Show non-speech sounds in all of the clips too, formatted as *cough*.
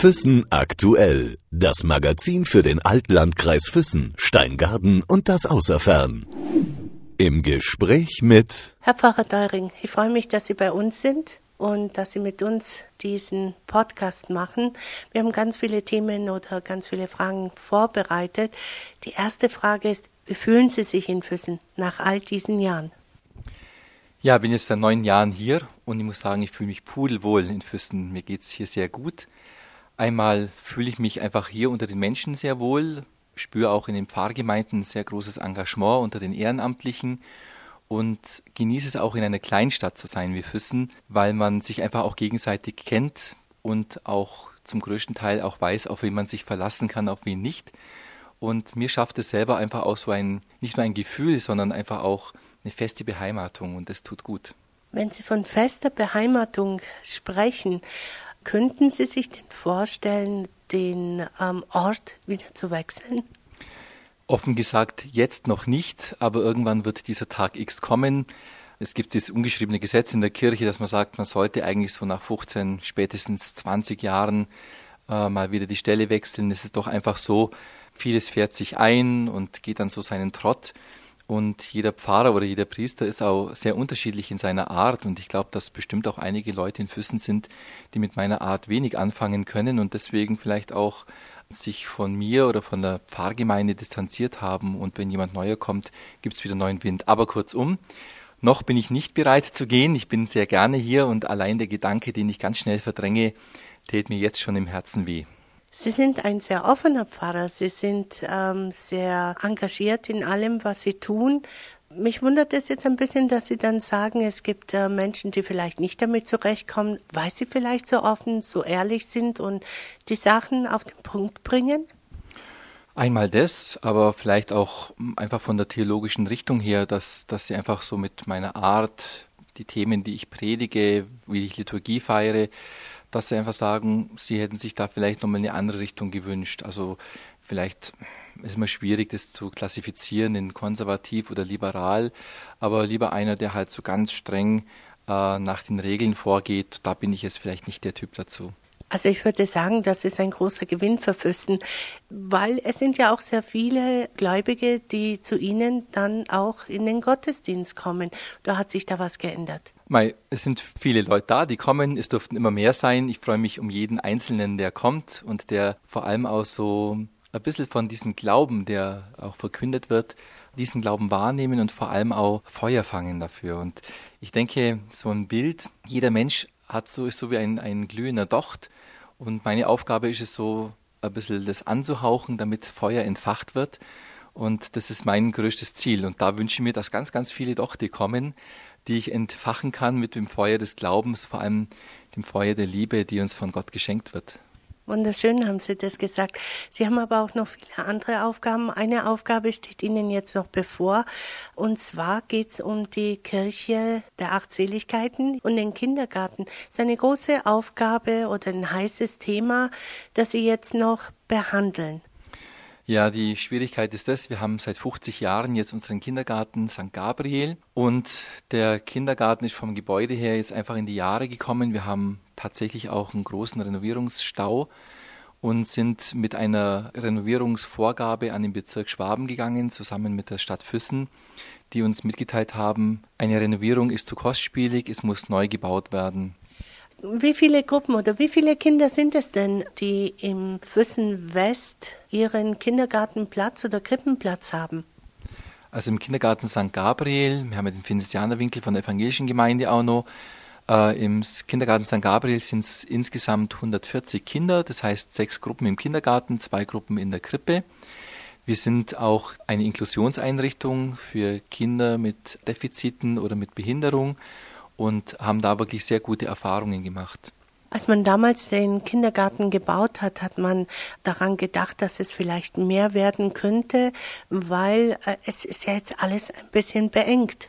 Füssen aktuell. Das Magazin für den Altlandkreis Füssen, Steingarten und das Außerfern. Im Gespräch mit Herr Pfarrer Deuring, ich freue mich, dass Sie bei uns sind und dass Sie mit uns diesen Podcast machen. Wir haben ganz viele Themen oder ganz viele Fragen vorbereitet. Die erste Frage ist, wie fühlen Sie sich in Füssen nach all diesen Jahren? Ja, bin jetzt seit neun Jahren hier und ich muss sagen, ich fühle mich pudelwohl in Füssen. Mir geht es hier sehr gut. Einmal fühle ich mich einfach hier unter den Menschen sehr wohl, spüre auch in den Pfarrgemeinden sehr großes Engagement unter den Ehrenamtlichen und genieße es auch in einer Kleinstadt zu sein wie Füssen, weil man sich einfach auch gegenseitig kennt und auch zum größten Teil auch weiß, auf wen man sich verlassen kann, auf wen nicht. Und mir schafft es selber einfach auch so ein, nicht nur ein Gefühl, sondern einfach auch eine feste Beheimatung und das tut gut. Wenn Sie von fester Beheimatung sprechen, könnten Sie sich denn vorstellen, den ähm, Ort wieder zu wechseln? Offen gesagt, jetzt noch nicht, aber irgendwann wird dieser Tag X kommen. Es gibt dieses ungeschriebene Gesetz in der Kirche, dass man sagt, man sollte eigentlich so nach 15, spätestens 20 Jahren äh, mal wieder die Stelle wechseln. Es ist doch einfach so, vieles fährt sich ein und geht dann so seinen Trott. Und jeder Pfarrer oder jeder Priester ist auch sehr unterschiedlich in seiner Art. Und ich glaube, dass bestimmt auch einige Leute in Füssen sind, die mit meiner Art wenig anfangen können und deswegen vielleicht auch sich von mir oder von der Pfarrgemeinde distanziert haben. Und wenn jemand neuer kommt, gibt es wieder neuen Wind. Aber kurzum, noch bin ich nicht bereit zu gehen. Ich bin sehr gerne hier und allein der Gedanke, den ich ganz schnell verdränge, tät mir jetzt schon im Herzen weh. Sie sind ein sehr offener Pfarrer. Sie sind ähm, sehr engagiert in allem, was Sie tun. Mich wundert es jetzt ein bisschen, dass Sie dann sagen, es gibt äh, Menschen, die vielleicht nicht damit zurechtkommen, weil sie vielleicht so offen, so ehrlich sind und die Sachen auf den Punkt bringen. Einmal das, aber vielleicht auch einfach von der theologischen Richtung her, dass, dass sie einfach so mit meiner Art, die Themen, die ich predige, wie ich Liturgie feiere, dass sie einfach sagen, sie hätten sich da vielleicht nochmal eine andere Richtung gewünscht. Also vielleicht ist immer schwierig, das zu klassifizieren in konservativ oder liberal, aber lieber einer, der halt so ganz streng äh, nach den Regeln vorgeht, da bin ich jetzt vielleicht nicht der Typ dazu. Also ich würde sagen, das ist ein großer Gewinn für Fürsten, weil es sind ja auch sehr viele Gläubige, die zu Ihnen dann auch in den Gottesdienst kommen. Da hat sich da was geändert. Mei, es sind viele Leute da, die kommen. Es dürften immer mehr sein. Ich freue mich um jeden Einzelnen, der kommt und der vor allem auch so ein bisschen von diesem Glauben, der auch verkündet wird, diesen Glauben wahrnehmen und vor allem auch Feuer fangen dafür. Und ich denke, so ein Bild, jeder Mensch hat so, ist so wie ein, ein glühender Docht. Und meine Aufgabe ist es so, ein bisschen das anzuhauchen, damit Feuer entfacht wird. Und das ist mein größtes Ziel. Und da wünsche ich mir, dass ganz, ganz viele Dochte kommen, die ich entfachen kann mit dem Feuer des Glaubens, vor allem dem Feuer der Liebe, die uns von Gott geschenkt wird. Wunderschön haben Sie das gesagt. Sie haben aber auch noch viele andere Aufgaben. Eine Aufgabe steht Ihnen jetzt noch bevor. Und zwar geht es um die Kirche der Achtseligkeiten und den Kindergarten. Das ist eine große Aufgabe oder ein heißes Thema, das Sie jetzt noch behandeln. Ja, die Schwierigkeit ist das, wir haben seit 50 Jahren jetzt unseren Kindergarten St. Gabriel und der Kindergarten ist vom Gebäude her jetzt einfach in die Jahre gekommen. Wir haben tatsächlich auch einen großen Renovierungsstau und sind mit einer Renovierungsvorgabe an den Bezirk Schwaben gegangen, zusammen mit der Stadt Füssen, die uns mitgeteilt haben, eine Renovierung ist zu kostspielig, es muss neu gebaut werden. Wie viele Gruppen oder wie viele Kinder sind es denn, die im Füssen West ihren Kindergartenplatz oder Krippenplatz haben? Also im Kindergarten St. Gabriel, wir haben ja den Finisianerwinkel von der evangelischen Gemeinde auch noch. Äh, Im Kindergarten St. Gabriel sind es insgesamt 140 Kinder, das heißt sechs Gruppen im Kindergarten, zwei Gruppen in der Krippe. Wir sind auch eine Inklusionseinrichtung für Kinder mit Defiziten oder mit Behinderung und haben da wirklich sehr gute Erfahrungen gemacht. Als man damals den Kindergarten gebaut hat, hat man daran gedacht, dass es vielleicht mehr werden könnte, weil äh, es ist ja jetzt alles ein bisschen beengt.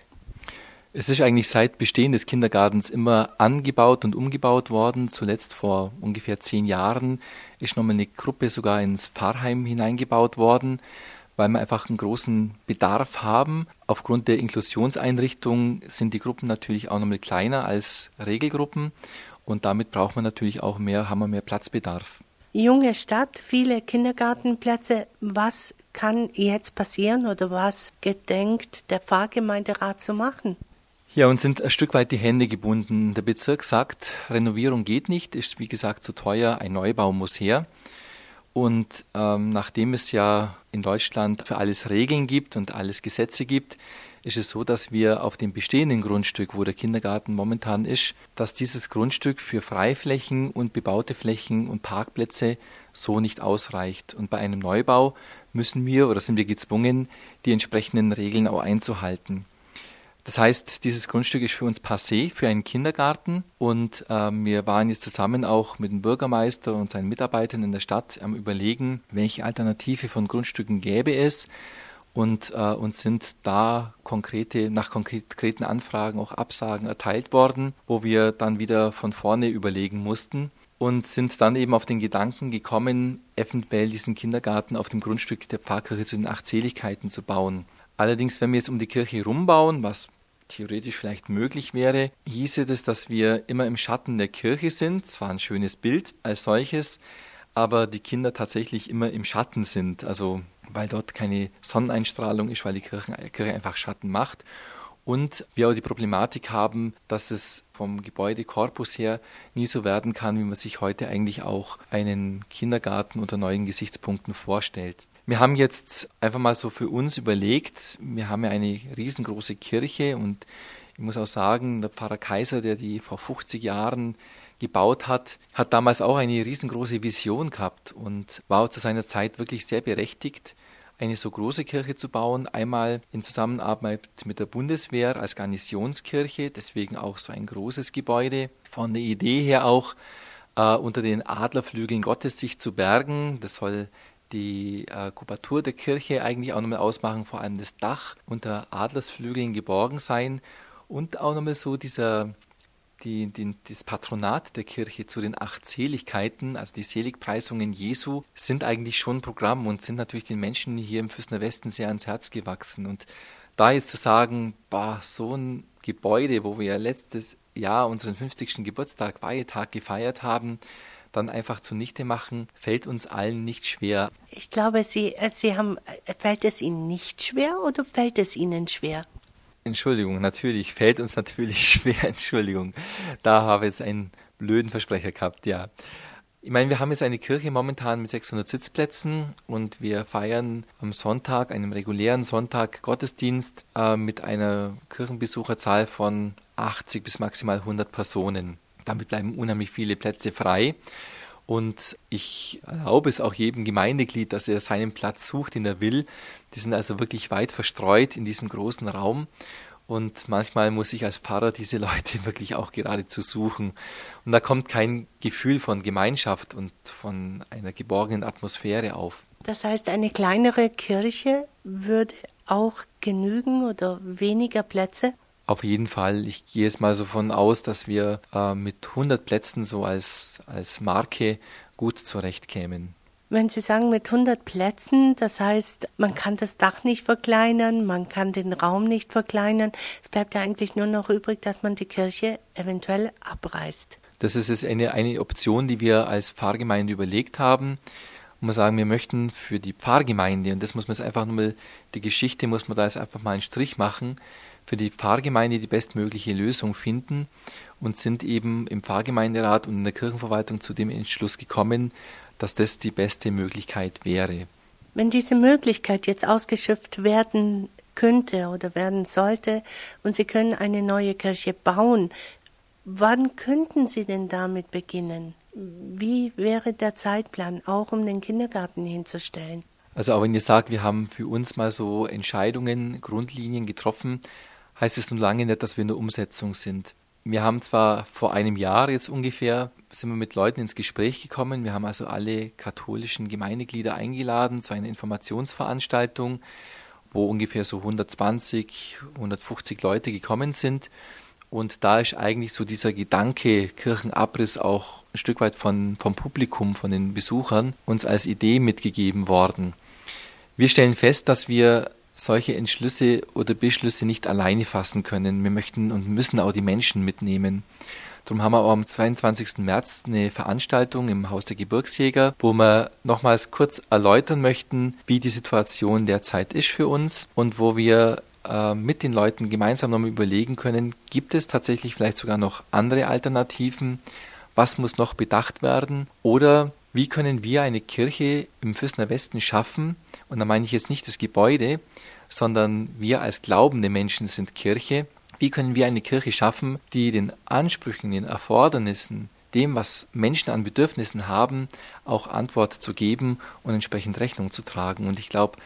Es ist eigentlich seit Bestehen des Kindergartens immer angebaut und umgebaut worden. Zuletzt vor ungefähr zehn Jahren ist nochmal eine Gruppe sogar ins Pfarrheim hineingebaut worden weil wir einfach einen großen Bedarf haben. Aufgrund der Inklusionseinrichtung sind die Gruppen natürlich auch nochmal kleiner als Regelgruppen und damit braucht man natürlich auch mehr, haben wir mehr Platzbedarf. junge Stadt, viele Kindergartenplätze. Was kann jetzt passieren oder was gedenkt der Pfarrgemeinderat zu machen? Ja, uns sind ein Stück weit die Hände gebunden. Der Bezirk sagt, Renovierung geht nicht, ist wie gesagt zu teuer, ein Neubau muss her. Und ähm, nachdem es ja in Deutschland für alles Regeln gibt und alles Gesetze gibt, ist es so, dass wir auf dem bestehenden Grundstück, wo der Kindergarten momentan ist, dass dieses Grundstück für Freiflächen und bebaute Flächen und Parkplätze so nicht ausreicht. Und bei einem Neubau müssen wir oder sind wir gezwungen, die entsprechenden Regeln auch einzuhalten. Das heißt, dieses Grundstück ist für uns passé für einen Kindergarten und äh, wir waren jetzt zusammen auch mit dem Bürgermeister und seinen Mitarbeitern in der Stadt am Überlegen, welche Alternative von Grundstücken gäbe es und äh, uns sind da konkrete, nach konkreten Anfragen auch Absagen erteilt worden, wo wir dann wieder von vorne überlegen mussten und sind dann eben auf den Gedanken gekommen, eventuell diesen Kindergarten auf dem Grundstück der Pfarrkirche zu den Achtseligkeiten zu bauen. Allerdings, wenn wir jetzt um die Kirche rumbauen, was theoretisch vielleicht möglich wäre, hieße das, dass wir immer im Schatten der Kirche sind. Zwar ein schönes Bild als solches, aber die Kinder tatsächlich immer im Schatten sind. Also weil dort keine Sonneneinstrahlung ist, weil die Kirche, einfach Schatten macht. Und wir auch die Problematik haben, dass es vom Gebäudekorpus her nie so werden kann, wie man sich heute eigentlich auch einen Kindergarten unter neuen Gesichtspunkten vorstellt. Wir haben jetzt einfach mal so für uns überlegt, wir haben ja eine riesengroße Kirche und ich muss auch sagen, der Pfarrer Kaiser, der die vor 50 Jahren gebaut hat, hat damals auch eine riesengroße Vision gehabt und war zu seiner Zeit wirklich sehr berechtigt, eine so große Kirche zu bauen. Einmal in Zusammenarbeit mit der Bundeswehr als Garnisonskirche, deswegen auch so ein großes Gebäude. Von der Idee her auch äh, unter den Adlerflügeln Gottes sich zu bergen. Das soll die äh, Kubatur der Kirche eigentlich auch nochmal ausmachen, vor allem das Dach unter Adlersflügeln geborgen sein und auch nochmal so dieser die, die, das Patronat der Kirche zu den acht Seligkeiten, also die Seligpreisungen Jesu, sind eigentlich schon Programm und sind natürlich den Menschen hier im Füßner Westen sehr ans Herz gewachsen. Und da jetzt zu sagen, bah, so ein Gebäude, wo wir letztes Jahr unseren 50. Geburtstag, Weihetag gefeiert haben, dann einfach zunichte machen, fällt uns allen nicht schwer. Ich glaube, Sie, äh, Sie haben, äh, fällt es Ihnen nicht schwer oder fällt es Ihnen schwer? Entschuldigung, natürlich, fällt uns natürlich *laughs* schwer, Entschuldigung. Da habe ich jetzt einen blöden Versprecher gehabt, ja. Ich meine, wir haben jetzt eine Kirche momentan mit 600 Sitzplätzen und wir feiern am Sonntag, einem regulären Sonntag Gottesdienst äh, mit einer Kirchenbesucherzahl von 80 bis maximal 100 Personen. Damit bleiben unheimlich viele Plätze frei. Und ich erlaube es auch jedem Gemeindeglied, dass er seinen Platz sucht, den er will. Die sind also wirklich weit verstreut in diesem großen Raum. Und manchmal muss ich als Pfarrer diese *laughs* Leute wirklich auch geradezu suchen. Und da kommt kein Gefühl von Gemeinschaft und von einer geborgenen Atmosphäre auf. Das heißt, eine kleinere Kirche würde auch genügen oder weniger Plätze? Auf jeden Fall. Ich gehe jetzt mal so von aus, dass wir äh, mit 100 Plätzen so als, als Marke gut zurechtkämen. Wenn Sie sagen mit 100 Plätzen, das heißt, man kann das Dach nicht verkleinern, man kann den Raum nicht verkleinern. Es bleibt ja eigentlich nur noch übrig, dass man die Kirche eventuell abreißt. Das ist eine, eine Option, die wir als Pfarrgemeinde überlegt haben. Und wir sagen, wir möchten für die Pfarrgemeinde, und das muss man jetzt einfach nur mal, die Geschichte muss man da jetzt einfach mal einen Strich machen, für die Pfarrgemeinde die bestmögliche Lösung finden und sind eben im Pfarrgemeinderat und in der Kirchenverwaltung zu dem Entschluss gekommen, dass das die beste Möglichkeit wäre. Wenn diese Möglichkeit jetzt ausgeschöpft werden könnte oder werden sollte und Sie können eine neue Kirche bauen, wann könnten Sie denn damit beginnen? Wie wäre der Zeitplan, auch um den Kindergarten hinzustellen? Also auch wenn ihr sagt, wir haben für uns mal so Entscheidungen, Grundlinien getroffen, heißt es nun lange nicht, dass wir in der Umsetzung sind. Wir haben zwar vor einem Jahr jetzt ungefähr, sind wir mit Leuten ins Gespräch gekommen. Wir haben also alle katholischen Gemeindeglieder eingeladen zu einer Informationsveranstaltung, wo ungefähr so 120, 150 Leute gekommen sind. Und da ist eigentlich so dieser Gedanke Kirchenabriss auch ein Stück weit von, vom Publikum, von den Besuchern uns als Idee mitgegeben worden. Wir stellen fest, dass wir solche Entschlüsse oder Beschlüsse nicht alleine fassen können. Wir möchten und müssen auch die Menschen mitnehmen. Darum haben wir auch am 22. März eine Veranstaltung im Haus der Gebirgsjäger, wo wir nochmals kurz erläutern möchten, wie die Situation derzeit ist für uns und wo wir äh, mit den Leuten gemeinsam nochmal überlegen können, gibt es tatsächlich vielleicht sogar noch andere Alternativen, was muss noch bedacht werden oder wie können wir eine Kirche im Füßner Westen schaffen, und da meine ich jetzt nicht das Gebäude, sondern wir als glaubende Menschen sind Kirche, wie können wir eine Kirche schaffen, die den Ansprüchen, den Erfordernissen, dem, was Menschen an Bedürfnissen haben, auch Antwort zu geben und entsprechend Rechnung zu tragen. Und ich glaube,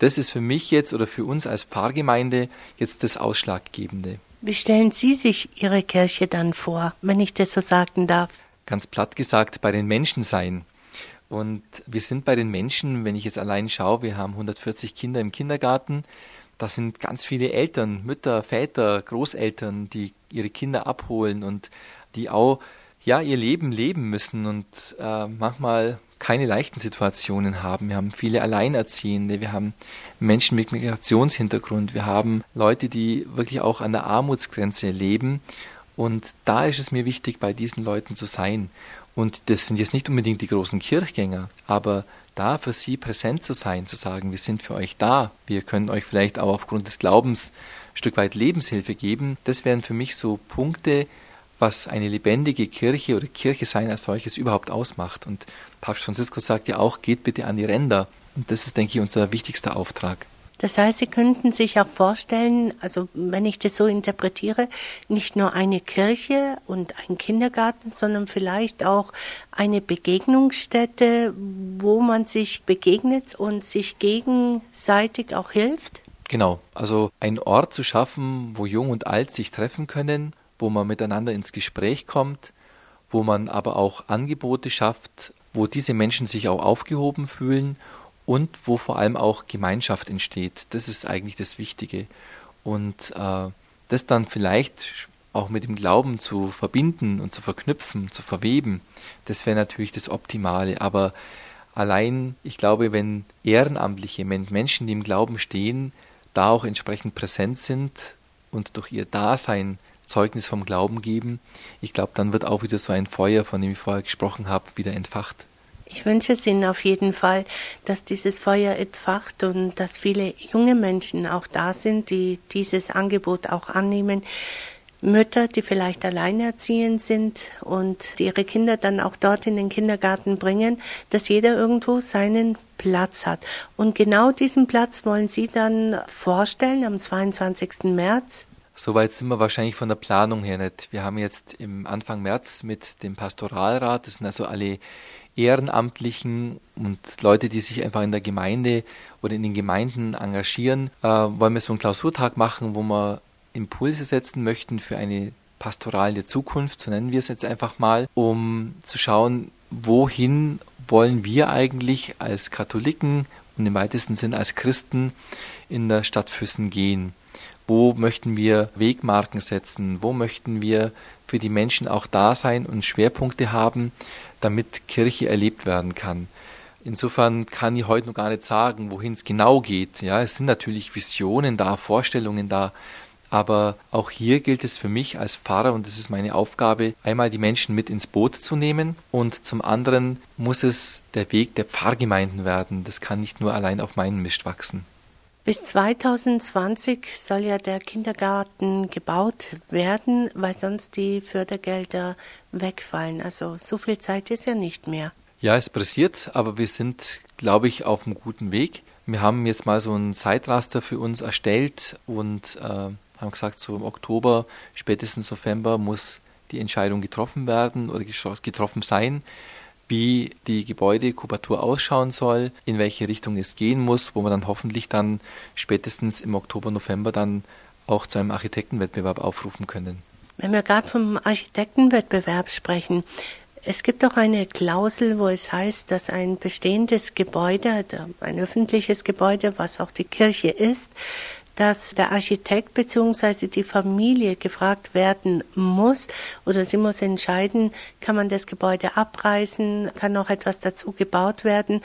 das ist für mich jetzt oder für uns als Pfarrgemeinde jetzt das Ausschlaggebende. Wie stellen Sie sich Ihre Kirche dann vor, wenn ich das so sagen darf? Ganz platt gesagt, bei den Menschen sein. Und wir sind bei den Menschen, wenn ich jetzt allein schaue, wir haben 140 Kinder im Kindergarten. Das sind ganz viele Eltern, Mütter, Väter, Großeltern, die ihre Kinder abholen und die auch ja ihr Leben leben müssen und äh, manchmal keine leichten Situationen haben. Wir haben viele Alleinerziehende, wir haben Menschen mit Migrationshintergrund, wir haben Leute, die wirklich auch an der Armutsgrenze leben. Und da ist es mir wichtig, bei diesen Leuten zu sein. Und das sind jetzt nicht unbedingt die großen Kirchgänger, aber da für sie präsent zu sein, zu sagen, wir sind für euch da, wir können euch vielleicht auch aufgrund des Glaubens ein Stück weit Lebenshilfe geben, das wären für mich so Punkte, was eine lebendige Kirche oder Kirche sein als solches überhaupt ausmacht. Und Papst Franziskus sagt ja auch, geht bitte an die Ränder. Und das ist, denke ich, unser wichtigster Auftrag. Das heißt, Sie könnten sich auch vorstellen, also wenn ich das so interpretiere, nicht nur eine Kirche und ein Kindergarten, sondern vielleicht auch eine Begegnungsstätte, wo man sich begegnet und sich gegenseitig auch hilft? Genau, also ein Ort zu schaffen, wo Jung und Alt sich treffen können, wo man miteinander ins Gespräch kommt, wo man aber auch Angebote schafft, wo diese Menschen sich auch aufgehoben fühlen und wo vor allem auch Gemeinschaft entsteht. Das ist eigentlich das Wichtige. Und äh, das dann vielleicht auch mit dem Glauben zu verbinden und zu verknüpfen, zu verweben, das wäre natürlich das Optimale. Aber allein, ich glaube, wenn Ehrenamtliche, Menschen, die im Glauben stehen, da auch entsprechend präsent sind und durch ihr Dasein Zeugnis vom Glauben geben, ich glaube, dann wird auch wieder so ein Feuer, von dem ich vorher gesprochen habe, wieder entfacht. Ich wünsche es Ihnen auf jeden Fall, dass dieses Feuer entfacht und dass viele junge Menschen auch da sind, die dieses Angebot auch annehmen. Mütter, die vielleicht alleinerziehend sind und ihre Kinder dann auch dort in den Kindergarten bringen, dass jeder irgendwo seinen Platz hat. Und genau diesen Platz wollen Sie dann vorstellen am 22. März. Soweit sind wir wahrscheinlich von der Planung her nicht. Wir haben jetzt im Anfang März mit dem Pastoralrat, das sind also alle Ehrenamtlichen und Leute, die sich einfach in der Gemeinde oder in den Gemeinden engagieren, äh, wollen wir so einen Klausurtag machen, wo wir Impulse setzen möchten für eine pastorale Zukunft, so nennen wir es jetzt einfach mal, um zu schauen, wohin wollen wir eigentlich als Katholiken und im weitesten Sinn als Christen in der Stadt Füssen gehen. Wo möchten wir Wegmarken setzen? Wo möchten wir für die Menschen auch da sein und Schwerpunkte haben, damit Kirche erlebt werden kann. Insofern kann ich heute noch gar nicht sagen, wohin es genau geht. Ja, es sind natürlich Visionen da, Vorstellungen da, aber auch hier gilt es für mich als Pfarrer, und das ist meine Aufgabe, einmal die Menschen mit ins Boot zu nehmen und zum anderen muss es der Weg der Pfarrgemeinden werden. Das kann nicht nur allein auf meinen Mist wachsen. Bis 2020 soll ja der Kindergarten gebaut werden, weil sonst die Fördergelder wegfallen. Also so viel Zeit ist ja nicht mehr. Ja, es pressiert, aber wir sind, glaube ich, auf einem guten Weg. Wir haben jetzt mal so ein Zeitraster für uns erstellt und äh, haben gesagt, so im Oktober, spätestens November muss die Entscheidung getroffen werden oder getroffen sein wie die Gebäudekubatur ausschauen soll, in welche Richtung es gehen muss, wo man dann hoffentlich dann spätestens im Oktober, November dann auch zu einem Architektenwettbewerb aufrufen können. Wenn wir gerade vom Architektenwettbewerb sprechen, es gibt doch eine Klausel, wo es heißt, dass ein bestehendes Gebäude, ein öffentliches Gebäude, was auch die Kirche ist, dass der Architekt bzw. die Familie gefragt werden muss oder sie muss entscheiden, kann man das Gebäude abreißen, kann noch etwas dazu gebaut werden.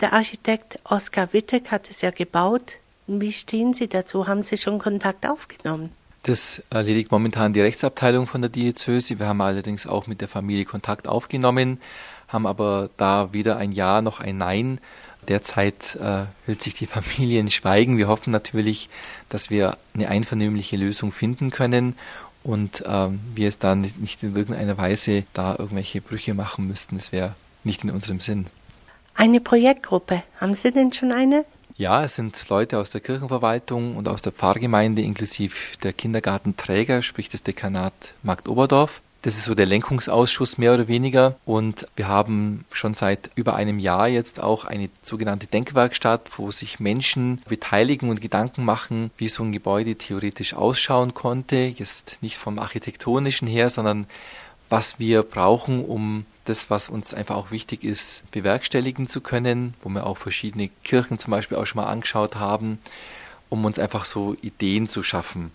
Der Architekt Oskar Wittek hat es ja gebaut. Wie stehen Sie dazu? Haben Sie schon Kontakt aufgenommen? Das erledigt momentan die Rechtsabteilung von der Diözese. Wir haben allerdings auch mit der Familie Kontakt aufgenommen, haben aber da weder ein Ja noch ein Nein. Derzeit äh, hält sich die Familie in Schweigen. Wir hoffen natürlich, dass wir eine einvernehmliche Lösung finden können und ähm, wir es dann nicht in irgendeiner Weise da irgendwelche Brüche machen müssten. Das wäre nicht in unserem Sinn. Eine Projektgruppe. Haben Sie denn schon eine? Ja, es sind Leute aus der Kirchenverwaltung und aus der Pfarrgemeinde inklusive der Kindergartenträger, sprich das Dekanat Markt Oberdorf. Das ist so der Lenkungsausschuss mehr oder weniger. Und wir haben schon seit über einem Jahr jetzt auch eine sogenannte Denkwerkstatt, wo sich Menschen beteiligen und Gedanken machen, wie so ein Gebäude theoretisch ausschauen konnte. Jetzt nicht vom architektonischen her, sondern was wir brauchen, um das, was uns einfach auch wichtig ist, bewerkstelligen zu können, wo wir auch verschiedene Kirchen zum Beispiel auch schon mal angeschaut haben, um uns einfach so Ideen zu schaffen.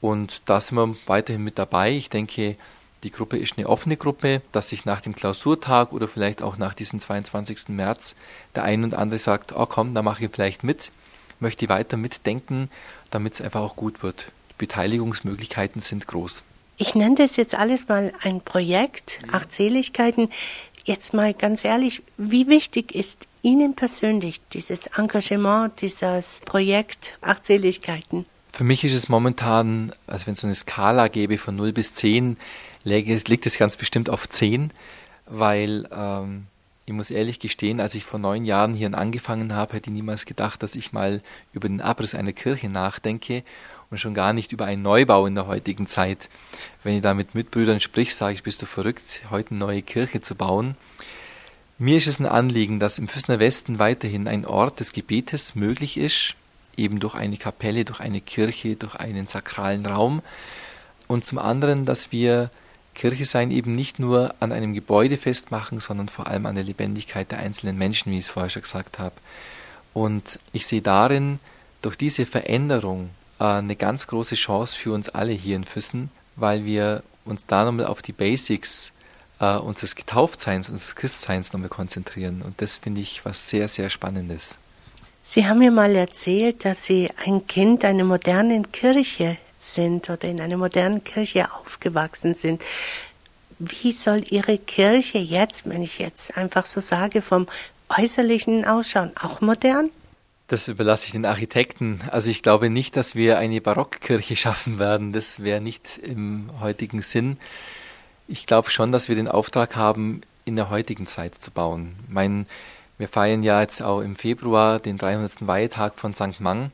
Und da sind wir weiterhin mit dabei. Ich denke, die Gruppe ist eine offene Gruppe, dass sich nach dem Klausurtag oder vielleicht auch nach diesem 22. März der ein und andere sagt, oh komm, da mache ich vielleicht mit, möchte weiter mitdenken, damit es einfach auch gut wird. Die Beteiligungsmöglichkeiten sind groß. Ich nenne das jetzt alles mal ein Projekt, Achtseligkeiten. Jetzt mal ganz ehrlich, wie wichtig ist Ihnen persönlich dieses Engagement, dieses Projekt Achtseligkeiten? Für mich ist es momentan, also wenn es so eine Skala gäbe von 0 bis 10, liegt es ganz bestimmt auf 10, weil ähm, ich muss ehrlich gestehen, als ich vor neun Jahren hier angefangen habe, hätte ich niemals gedacht, dass ich mal über den Abriss einer Kirche nachdenke und schon gar nicht über einen Neubau in der heutigen Zeit. Wenn ich da mit Mitbrüdern sprich, sage ich, bist du verrückt, heute eine neue Kirche zu bauen. Mir ist es ein Anliegen, dass im Füssner Westen weiterhin ein Ort des Gebetes möglich ist, eben durch eine Kapelle, durch eine Kirche, durch einen sakralen Raum. Und zum anderen, dass wir Kirche sein eben nicht nur an einem Gebäude festmachen, sondern vor allem an der Lebendigkeit der einzelnen Menschen, wie ich es vorher schon gesagt habe. Und ich sehe darin, durch diese Veränderung äh, eine ganz große Chance für uns alle hier in Füssen, weil wir uns da nochmal auf die Basics äh, unseres Getauftseins, unseres Christseins nochmal konzentrieren. Und das finde ich was sehr, sehr Spannendes. Sie haben mir mal erzählt, dass Sie ein Kind einer modernen Kirche sind oder in einer modernen Kirche aufgewachsen sind. Wie soll Ihre Kirche jetzt, wenn ich jetzt einfach so sage, vom äußerlichen ausschauen? Auch modern? Das überlasse ich den Architekten. Also ich glaube nicht, dass wir eine Barockkirche *laughs* schaffen werden. Das wäre nicht im heutigen Sinn. Ich glaube schon, dass wir den Auftrag haben, in der heutigen Zeit zu bauen. Mein, wir feiern ja jetzt auch im Februar den 300. Weihetag von St. Mang.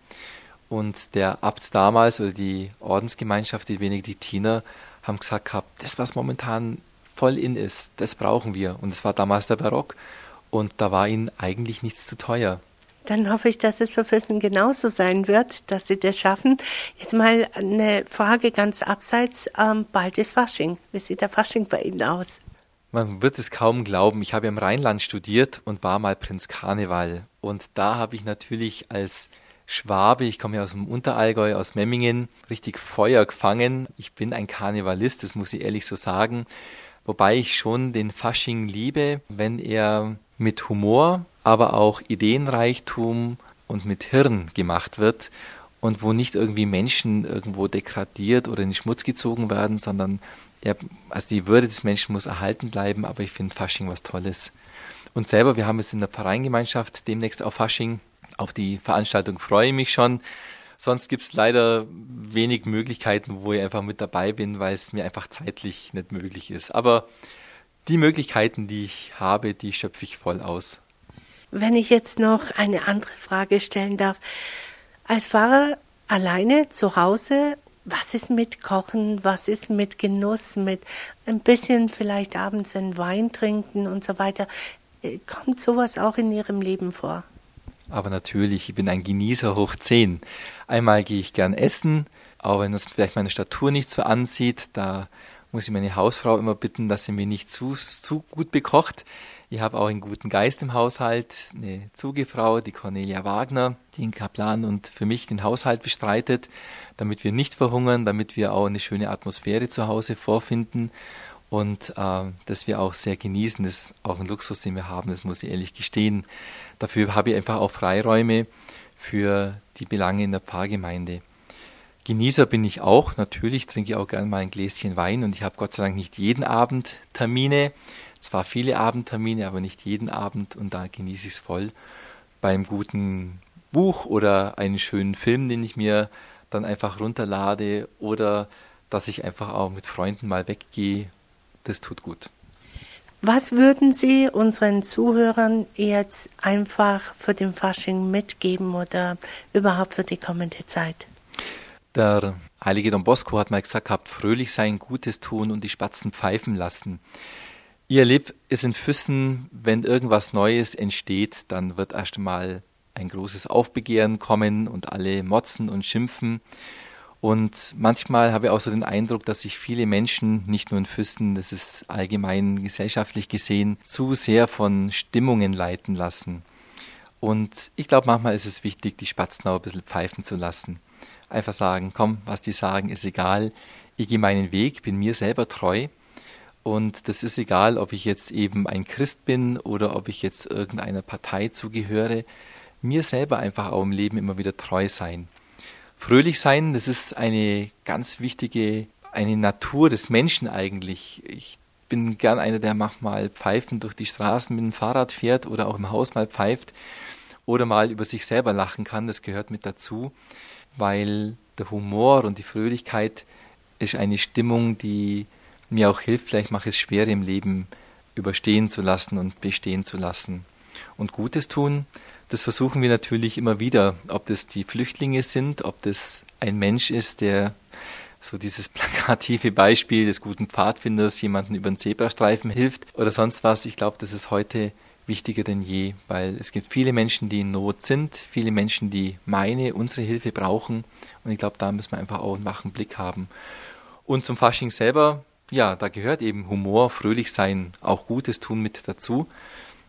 Und der Abt damals oder die Ordensgemeinschaft, die Benediktiner, haben gesagt gehabt, das, was momentan voll in ist, das brauchen wir. Und es war damals der Barock. Und da war ihnen eigentlich nichts zu teuer. Dann hoffe ich, dass es für Füssen genauso sein wird, dass sie das schaffen. Jetzt mal eine Frage ganz abseits. Ähm, bald ist Fasching. Wie sieht der Fasching bei Ihnen aus? Man wird es kaum glauben. Ich habe im Rheinland studiert und war mal Prinz Karneval. Und da habe ich natürlich als Schwabe, ich komme ja aus dem Unterallgäu, aus Memmingen, richtig Feuer gefangen. Ich bin ein Karnevalist, das muss ich ehrlich so sagen. Wobei ich schon den Fasching liebe, wenn er mit Humor, aber auch Ideenreichtum und mit Hirn gemacht wird und wo nicht irgendwie Menschen irgendwo degradiert oder in den Schmutz gezogen werden, sondern er, also die Würde des Menschen muss erhalten bleiben, aber ich finde Fasching was Tolles. Und selber, wir haben es in der Vereingemeinschaft demnächst auf Fasching auf die Veranstaltung freue ich mich schon. Sonst gibt es leider wenig Möglichkeiten, wo ich einfach mit dabei bin, weil es mir einfach zeitlich nicht möglich ist. Aber die Möglichkeiten, die ich habe, die schöpfe ich voll aus. Wenn ich jetzt noch eine andere Frage stellen darf. Als Pfarrer alleine zu Hause, was ist mit Kochen, was ist mit Genuss, mit ein bisschen vielleicht abends einen Wein trinken und so weiter? Äh, kommt sowas auch in Ihrem Leben vor? Aber natürlich, ich bin ein Genießer hoch 10. Einmal gehe ich gern essen, auch wenn das vielleicht meine Statur nicht so ansieht, da muss ich meine Hausfrau immer bitten, dass sie mir nicht zu, zu gut bekocht. Ich habe auch einen guten Geist im Haushalt, eine Zugefrau, die Cornelia Wagner, die in Kaplan und für mich den Haushalt bestreitet, damit wir nicht verhungern, damit wir auch eine schöne Atmosphäre zu Hause vorfinden und äh, dass wir auch sehr genießen. Das ist auch ein Luxus, den wir haben, das muss ich ehrlich gestehen. Dafür habe ich einfach auch Freiräume für die Belange in der Pfarrgemeinde. Genießer bin ich auch. Natürlich trinke ich auch gerne mal ein Gläschen Wein und ich habe Gott sei Dank nicht jeden Abend Termine. Zwar viele Abendtermine, aber nicht jeden Abend und da genieße ich es voll beim guten Buch oder einen schönen Film, den ich mir dann einfach runterlade oder dass ich einfach auch mit Freunden mal weggehe. Das tut gut. Was würden Sie unseren Zuhörern jetzt einfach für den Fasching mitgeben oder überhaupt für die kommende Zeit? Der heilige Don Bosco hat mal gesagt, habt fröhlich sein, Gutes tun und die Spatzen pfeifen lassen. Ihr Lieb ist in Füssen, wenn irgendwas Neues entsteht, dann wird erst einmal ein großes Aufbegehren kommen und alle motzen und schimpfen. Und manchmal habe ich auch so den Eindruck, dass sich viele Menschen, nicht nur in Füssen, das ist allgemein gesellschaftlich gesehen, zu sehr von Stimmungen leiten lassen. Und ich glaube, manchmal ist es wichtig, die Spatzen auch ein bisschen pfeifen zu lassen. Einfach sagen, komm, was die sagen, ist egal. Ich gehe meinen Weg, bin mir selber treu. Und das ist egal, ob ich jetzt eben ein Christ bin oder ob ich jetzt irgendeiner Partei zugehöre. Mir selber einfach auch im Leben immer wieder treu sein. Fröhlich sein, das ist eine ganz wichtige, eine Natur des Menschen eigentlich. Ich bin gern einer, der manchmal pfeifen durch die Straßen mit dem Fahrrad fährt oder auch im Haus mal pfeift oder mal über sich selber lachen kann. Das gehört mit dazu, weil der Humor und die Fröhlichkeit ist eine Stimmung, die mir auch hilft. Vielleicht mache ich es schwer im Leben überstehen zu lassen und bestehen zu lassen. Und Gutes tun, das versuchen wir natürlich immer wieder, ob das die Flüchtlinge sind, ob das ein Mensch ist, der so dieses *laughs* plakative Beispiel des guten Pfadfinders jemanden über den Zebrastreifen hilft oder sonst was. Ich glaube, das ist heute wichtiger denn je, weil es gibt viele Menschen, die in Not sind, viele Menschen, die meine, unsere Hilfe brauchen und ich glaube, da müssen wir einfach auch einen wachen Blick haben. Und zum Fasching selber, ja, da gehört eben Humor, fröhlich sein, auch Gutes tun mit dazu.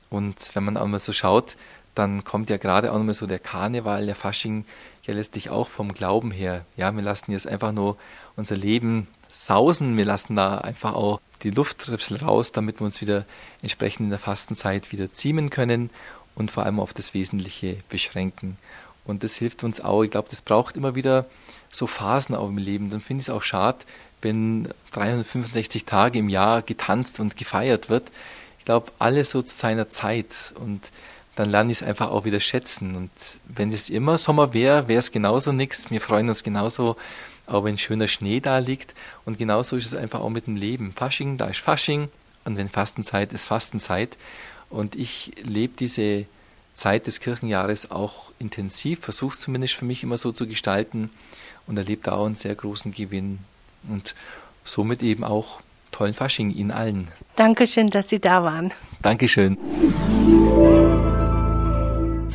Und wenn man auch mal so schaut, dann kommt ja gerade auch nochmal so der Karneval, der Fasching, ja letztlich auch vom Glauben her. Ja, wir lassen jetzt einfach nur unser Leben sausen, wir lassen da einfach auch die Lufttripsel raus, damit wir uns wieder entsprechend in der Fastenzeit wieder ziemen können und vor allem auf das Wesentliche beschränken. Und das hilft uns auch. Ich glaube, das braucht immer wieder so Phasen auch im Leben. Dann finde ich es auch schade, wenn 365 Tage im Jahr getanzt und gefeiert wird. Ich glaube, alles so zu seiner Zeit. Und dann lerne ich es einfach auch wieder schätzen. Und wenn es immer Sommer wäre, wäre es genauso nichts. Wir freuen uns genauso, auch wenn schöner Schnee da liegt. Und genauso ist es einfach auch mit dem Leben. Fasching, da ist Fasching. Und wenn Fastenzeit ist Fastenzeit. Und ich lebe diese Zeit des Kirchenjahres auch intensiv, versuche es zumindest für mich immer so zu gestalten und erlebe da auch einen sehr großen Gewinn. Und somit eben auch tollen Fasching Ihnen allen. Dankeschön, dass Sie da waren. Dankeschön.